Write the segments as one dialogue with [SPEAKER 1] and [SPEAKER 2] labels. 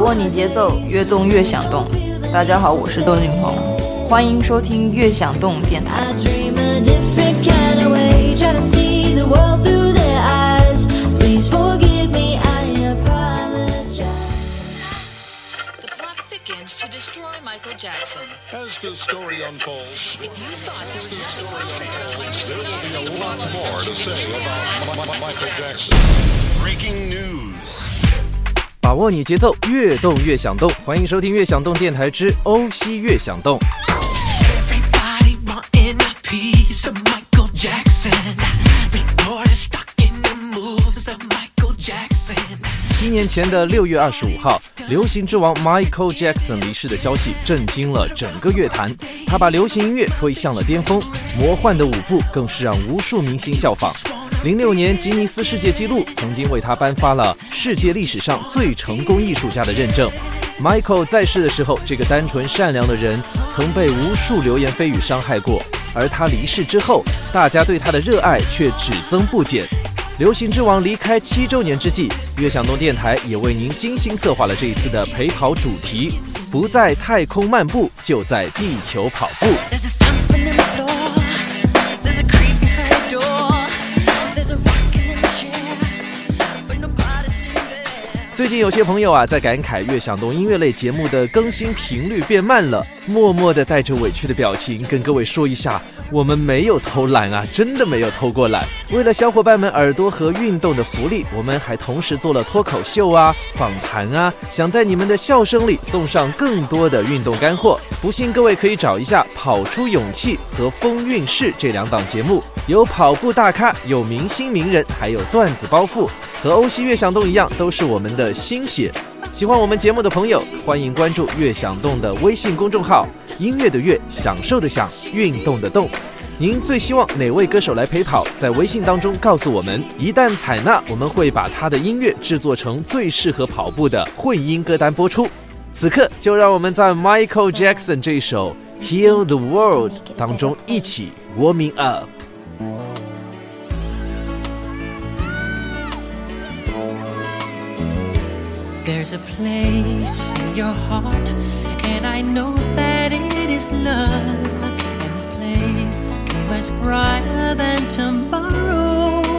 [SPEAKER 1] 握你节奏，越动越想动。大家好，我是窦靖鹏，欢迎收听《越想动》电台。
[SPEAKER 2] 把握你节奏，越动越想动。欢迎收听《越想动》电台之欧西越想动。七年前的六月二十五号，流行之王 Michael Jackson 离世的消息震惊了整个乐坛。他把流行音乐推向了巅峰，魔幻的舞步更是让无数明星效仿。零六年，吉尼斯世界纪录曾经为他颁发了世界历史上最成功艺术家的认证。Michael 在世的时候，这个单纯善良的人曾被无数流言蜚语伤害过，而他离世之后，大家对他的热爱却只增不减。流行之王离开七周年之际，悦享动电台也为您精心策划了这一次的陪跑主题：不在太空漫步，就在地球跑步。最近有些朋友啊，在感慨悦享动音乐类节目的更新频率变慢了，默默的带着委屈的表情跟各位说一下。我们没有偷懒啊，真的没有偷过懒。为了小伙伴们耳朵和运动的福利，我们还同时做了脱口秀啊、访谈啊，想在你们的笑声里送上更多的运动干货。不信各位可以找一下《跑出勇气》和《风韵事》这两档节目，有跑步大咖，有明星名人，还有段子包袱，和欧西悦享动一样，都是我们的心血。喜欢我们节目的朋友，欢迎关注“悦享动”的微信公众号，音乐的乐，享受的享，运动的动。您最希望哪位歌手来陪跑？在微信当中告诉我们，一旦采纳，我们会把他的音乐制作成最适合跑步的混音歌单播出。此刻，就让我们在 Michael Jackson 这一首《Heal the World》当中一起 warming up。
[SPEAKER 3] There's a place in your heart, and I know that it is love. Was brighter than tomorrow.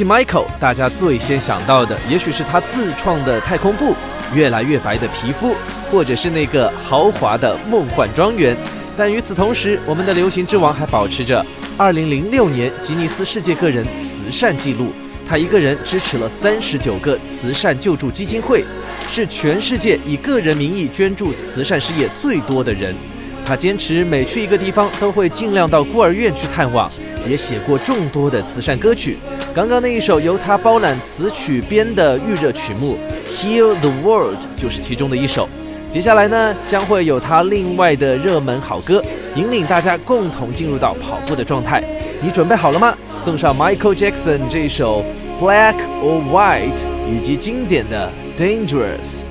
[SPEAKER 2] 起 Michael，大家最先想到的也许是他自创的太空步、越来越白的皮肤，或者是那个豪华的梦幻庄园。但与此同时，我们的流行之王还保持着2006年吉尼斯世界个人慈善纪录。他一个人支持了39个慈善救助基金会，是全世界以个人名义捐助慈善事业最多的人。他坚持每去一个地方都会尽量到孤儿院去探望，也写过众多的慈善歌曲。刚刚那一首由他包揽词曲编的预热曲目《Heal the World》就是其中的一首。接下来呢，将会有他另外的热门好歌，引领大家共同进入到跑步的状态。你准备好了吗？送上 Michael Jackson 这一首《Black or White》，以及经典的《Dangerous》。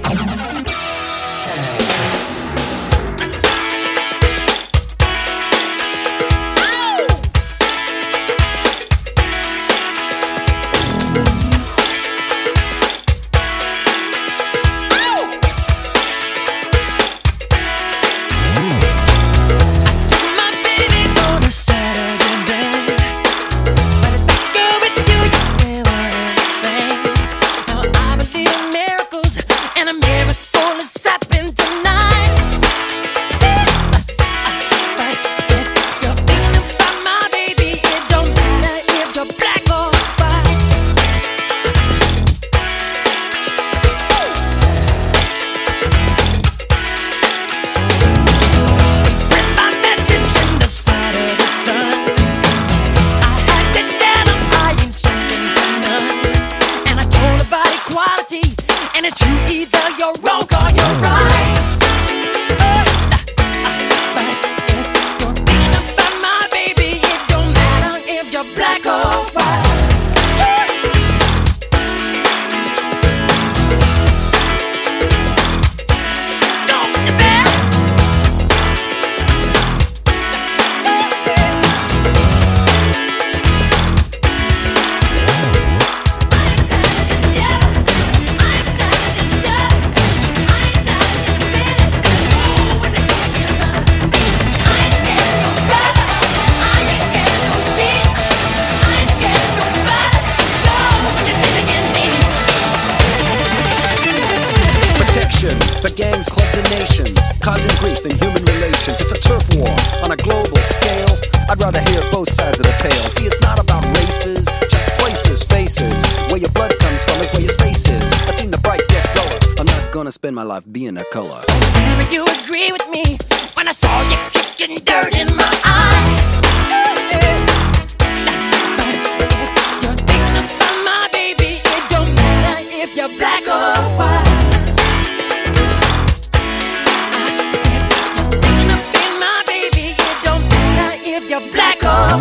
[SPEAKER 4] Gonna spend my life being a color.
[SPEAKER 3] Tell you agree with me when I saw you kicking dirt in my eye.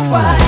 [SPEAKER 3] But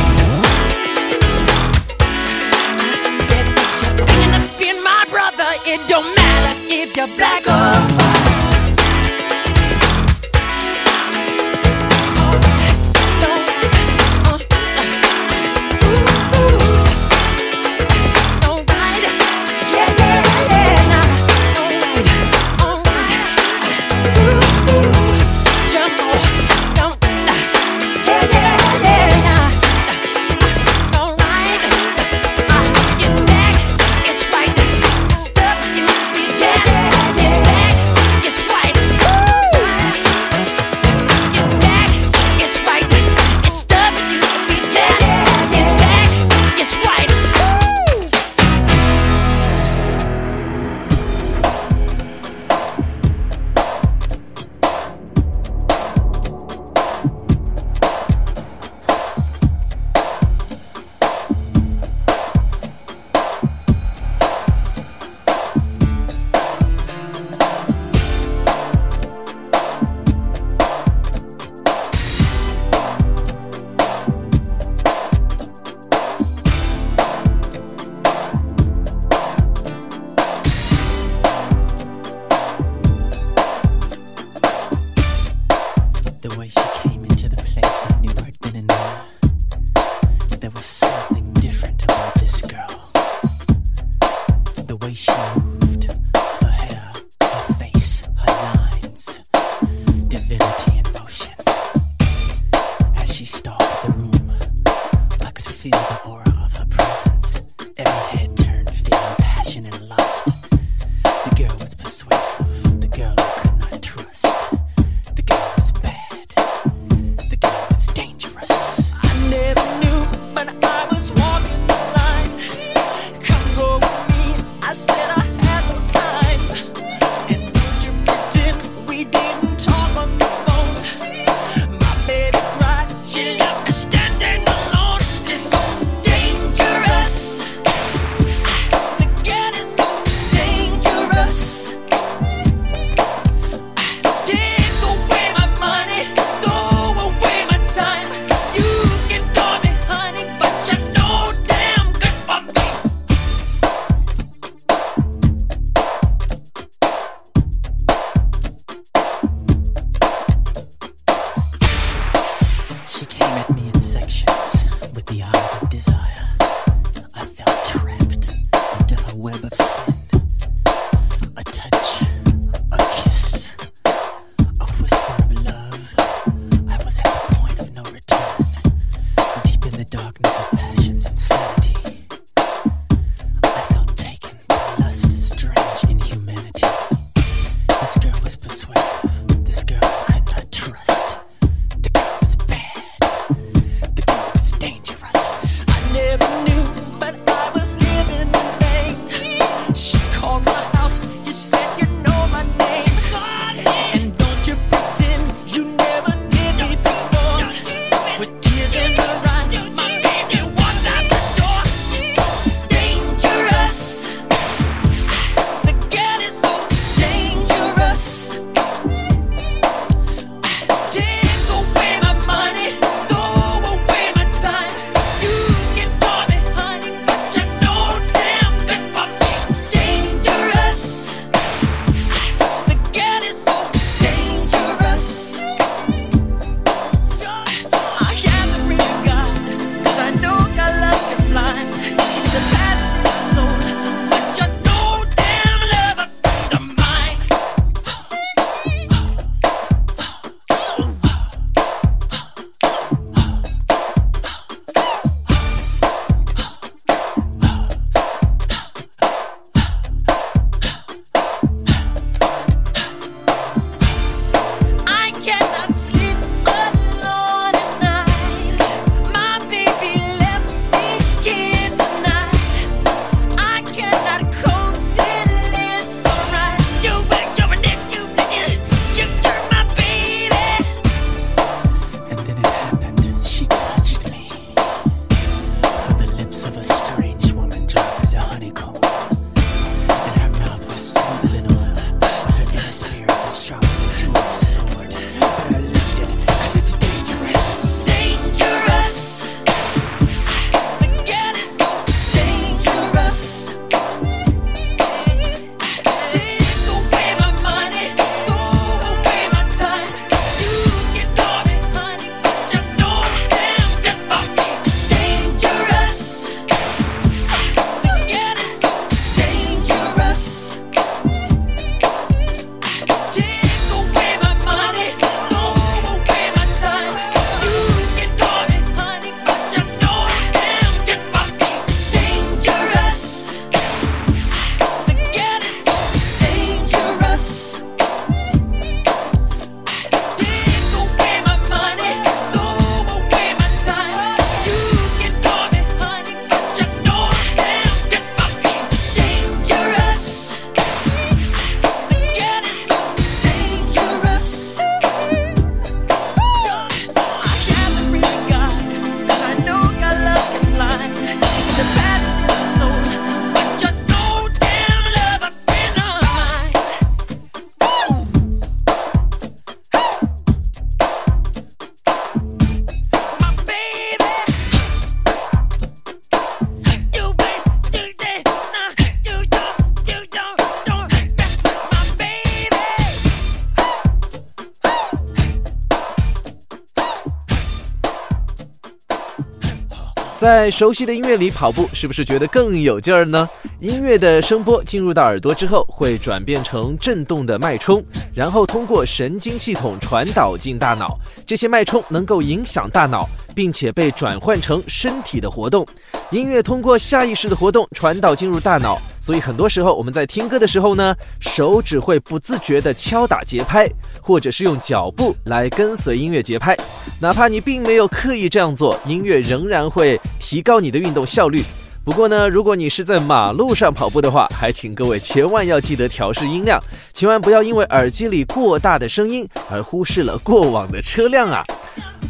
[SPEAKER 2] 在熟悉的音乐里跑步，是不是觉得更有劲儿呢？音乐的声波进入到耳朵之后，会转变成震动的脉冲，然后通过神经系统传导进大脑。这些脉冲能够影响大脑，并且被转换成身体的活动。音乐通过下意识的活动传导进入大脑，所以很多时候我们在听歌的时候呢，手指会不自觉地敲打节拍，或者是用脚步来跟随音乐节拍。哪怕你并没有刻意这样做，音乐仍然会提高你的运动效率。不过呢，如果你是在马路上跑步的话，还请各位千万要记得调试音量，千万不要因为耳机里过大的声音而忽视了过往的车辆啊。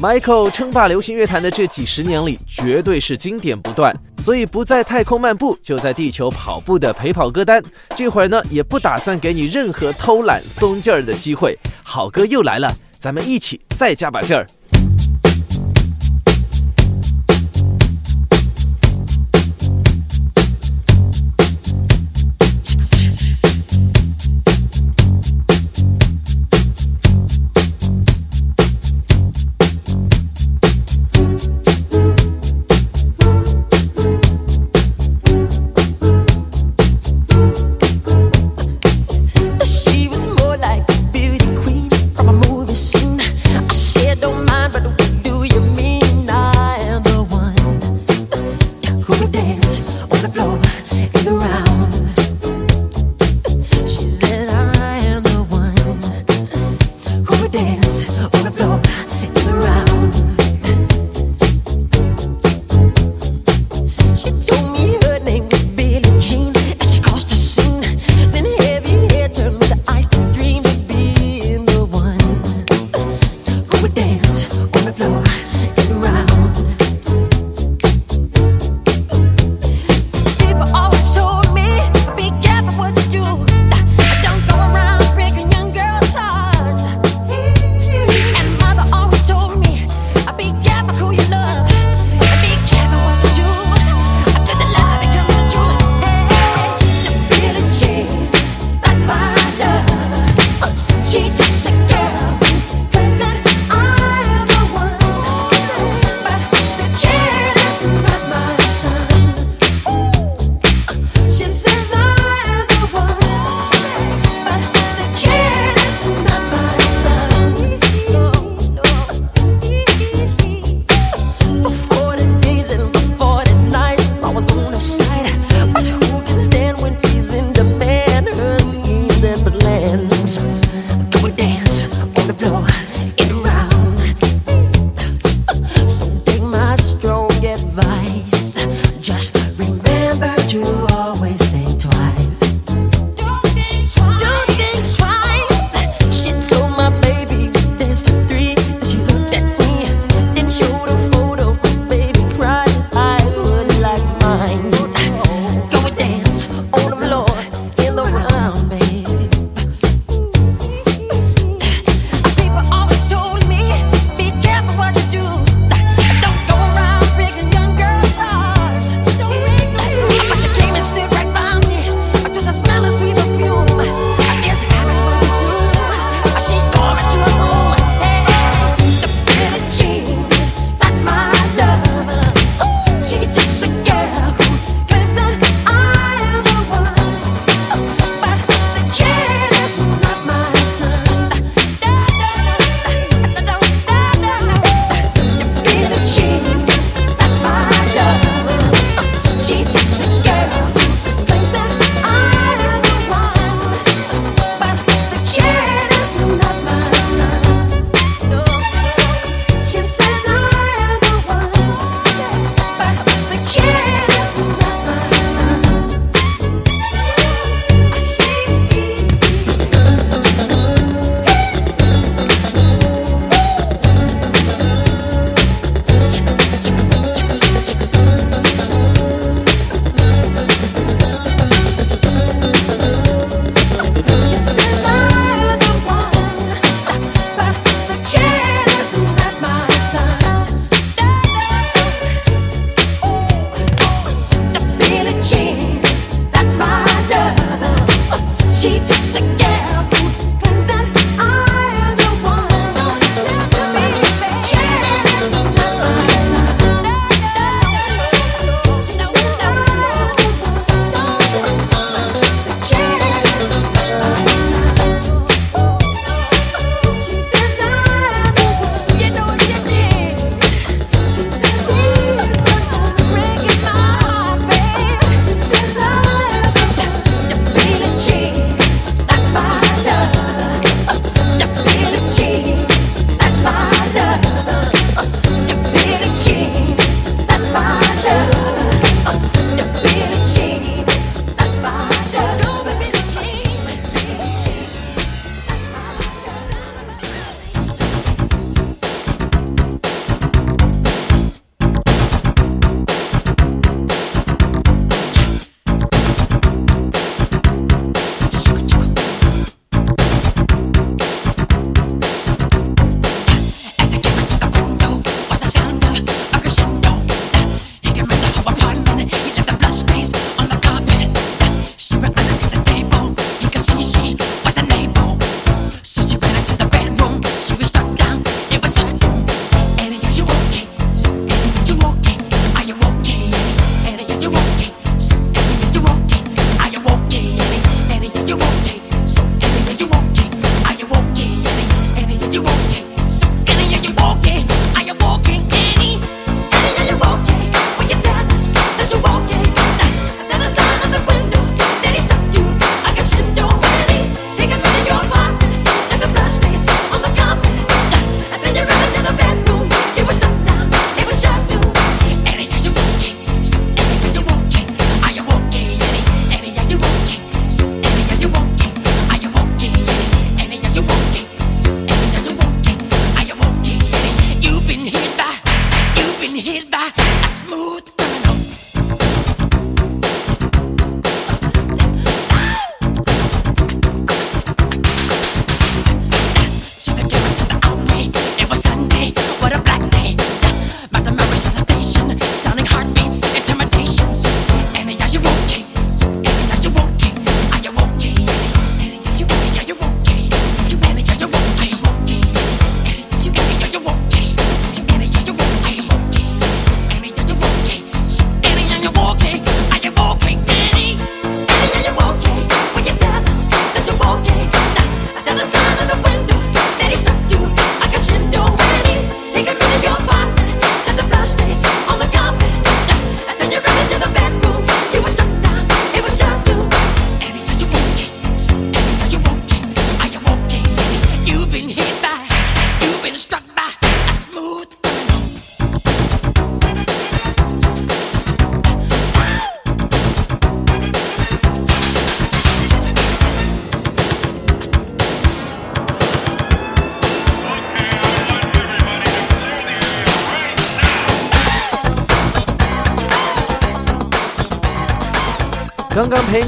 [SPEAKER 2] Michael 称霸流行乐坛的这几十年里，绝对是经典不断。所以不在太空漫步，就在地球跑步的陪跑歌单，这会儿呢也不打算给你任何偷懒松劲儿的机会。好歌又来了，咱们一起再加把劲儿。
[SPEAKER 5] go
[SPEAKER 3] dance. it round.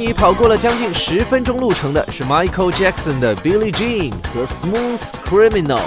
[SPEAKER 3] 你跑过了将近十分钟路程的是 Michael Jackson 的 Billie Jean 和 Smooth Criminal。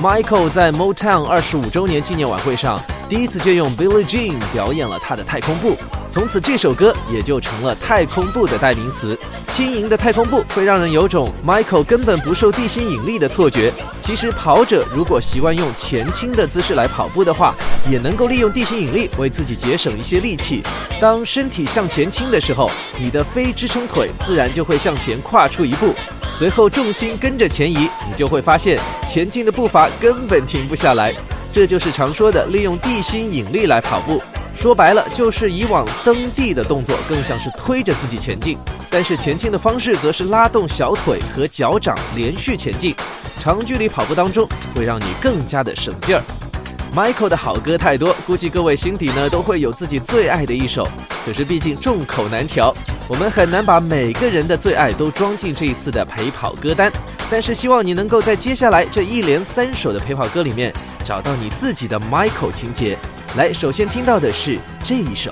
[SPEAKER 3] Michael 在 Motown 二十五周年纪念晚会上，第一次借用 Billie Jean 表演了他的太空步，从此这首歌也就成了太空步的代名词。轻盈的太空步会让人有种 Michael 根本不受地心引力的错觉。其实跑者如果习惯用前倾的姿势来跑步的话，也能够利用地心引力为自己节省一些力气。当身体向前倾的时候，你的非支撑腿自然就会向前跨出一步，随后重心跟着前移，你就会发现前进的步伐根本停不下来。这就是常说的利用地心引力来跑步。说白了，就是以往蹬地的动作更像是推着自己前进，但是前进的方式则是拉动小腿和脚掌连续前进。长距离跑步当中会让你更加的省劲儿。Michael 的好歌太多，估计各位心底呢都会有自己最爱的一首。可是毕竟众口难调，我们很难把每个人的最爱都装进这一次的陪跑歌单。但是希望你能够在接下来这一连三首的陪跑歌里面，找到你自己的 Michael 情节。来，首先听到的是这一首。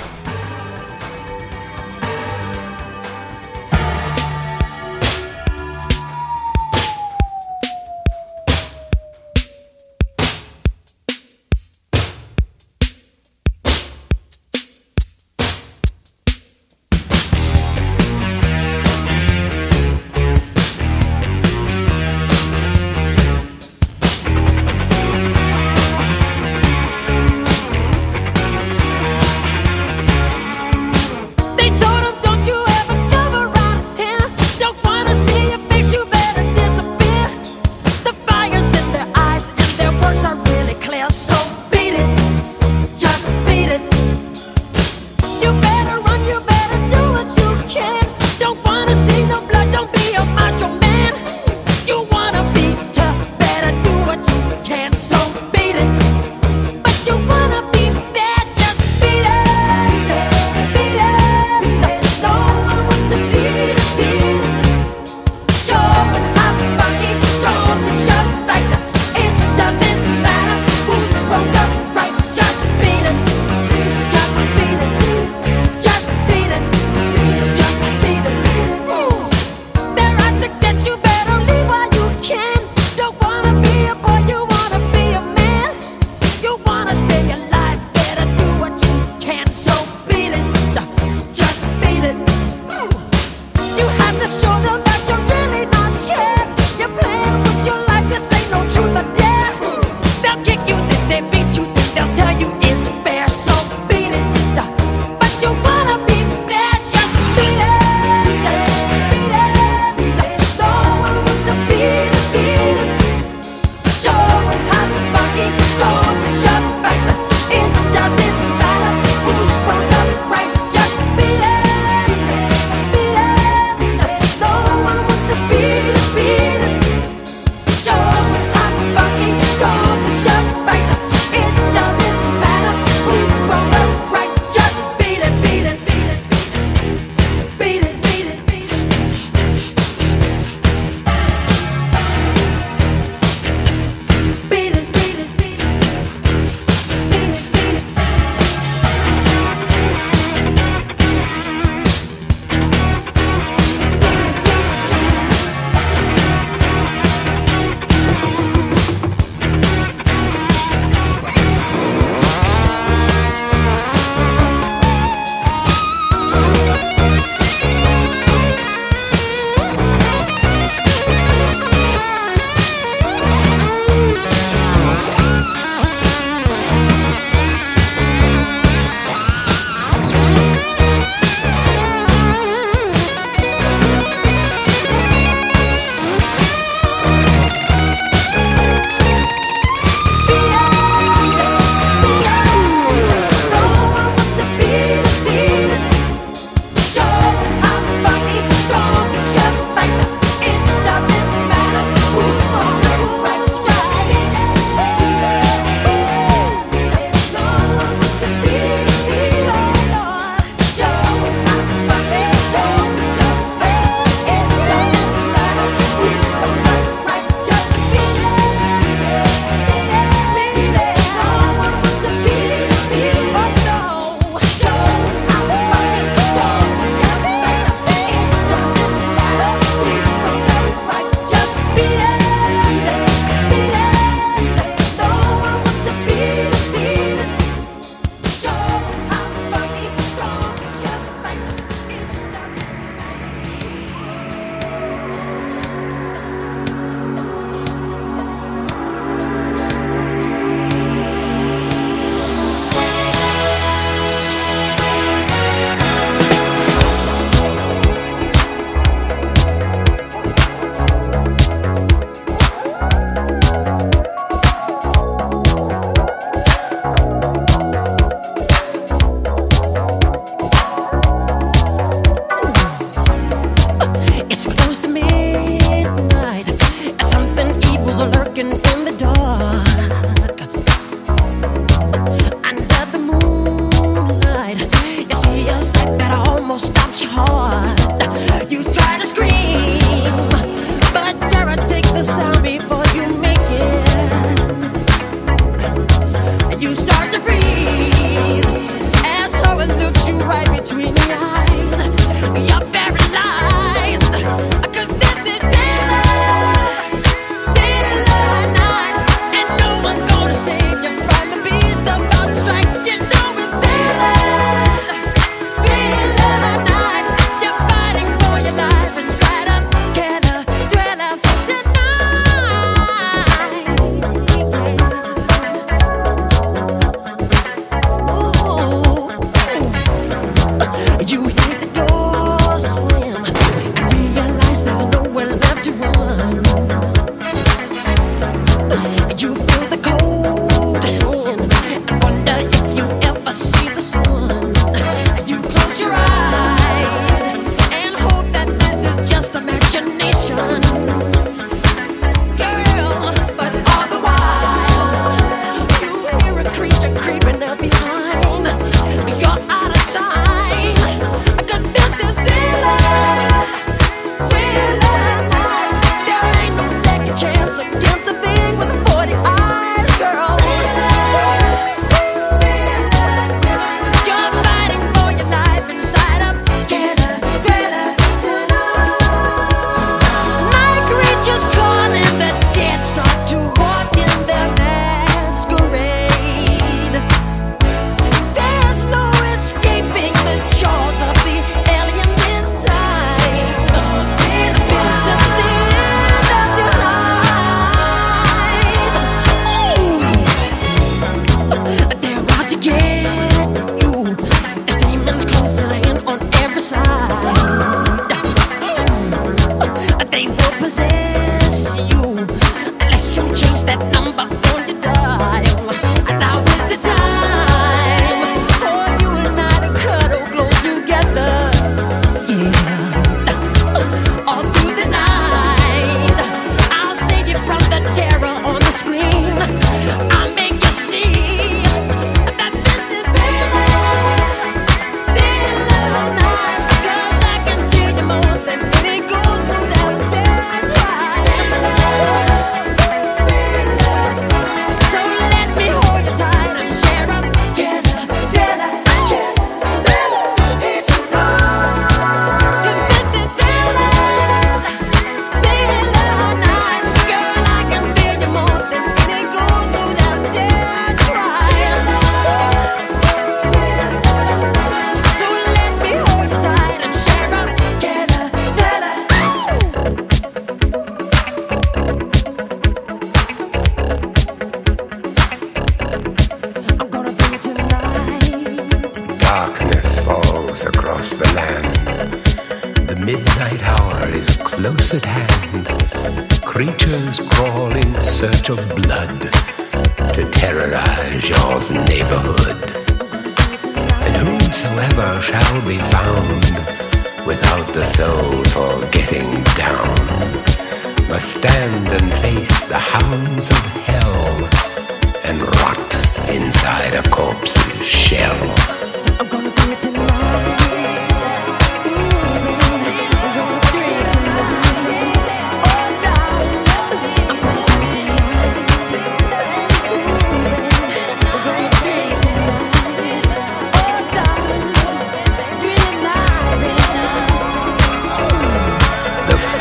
[SPEAKER 3] lurking in the dark.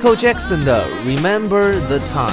[SPEAKER 2] Michael Jackson 的《Remember the Time》，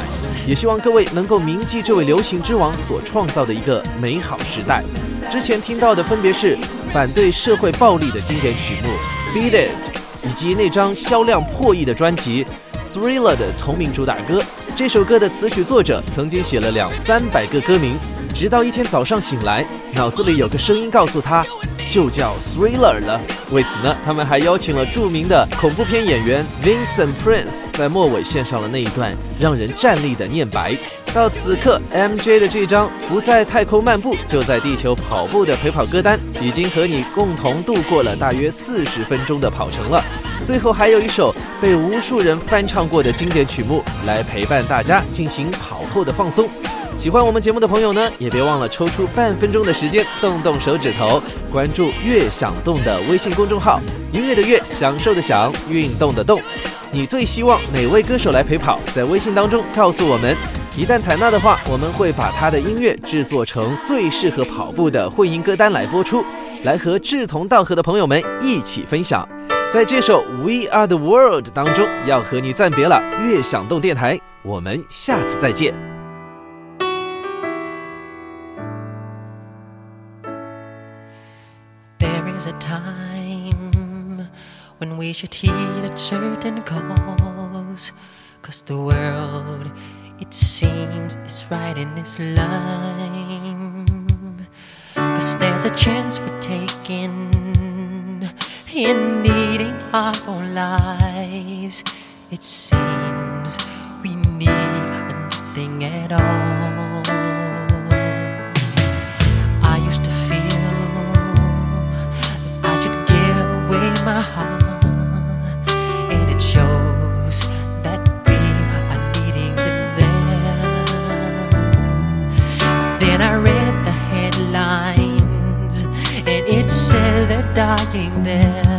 [SPEAKER 2] 也希望各位能够铭记这位流行之王所创造的一个美好时代。之前听到的分别是反对社会暴力的经典曲目《Beat It》，以及那张销量破亿的专辑《Thriller》的同名主打歌。这首歌的词曲作者曾经写了两三百个歌名，直到一天早上醒来，脑子里有个声音告诉他。就叫 Thriller 了。为此呢，他们还邀请了著名的恐怖片演员 Vincent Prince 在末尾献上了那一段让人站立的念白。到此刻，MJ 的这张不在太空漫步，就在地球跑步的陪跑歌单，已经和你共同度过了大约四十分钟的跑程了。最后还有一首被无数人翻唱过的经典曲目，来陪伴大家进行跑后的放松。喜欢我们节目的朋友呢，也别忘了抽出半分钟的时间，动动手指头，关注“乐享动”的微信公众号，音乐的乐，享受的享，运动的动。你最希望哪位歌手来陪跑？在微信当中告诉我们。一旦采纳的话，我们会把他的音乐制作成最适合跑步的混音歌单来播出，来和志同道合的朋友们一起分享。在这首《We Are the World》当中，要和你暂别了。悦享动电台，我们下次再见。
[SPEAKER 3] When we should heed a certain cause. Cause the world, it seems, is right in its line. Cause there's a chance we're taking in needing our own lives. It seems we need nothing at all. I used to feel that I should give away my heart, dying there,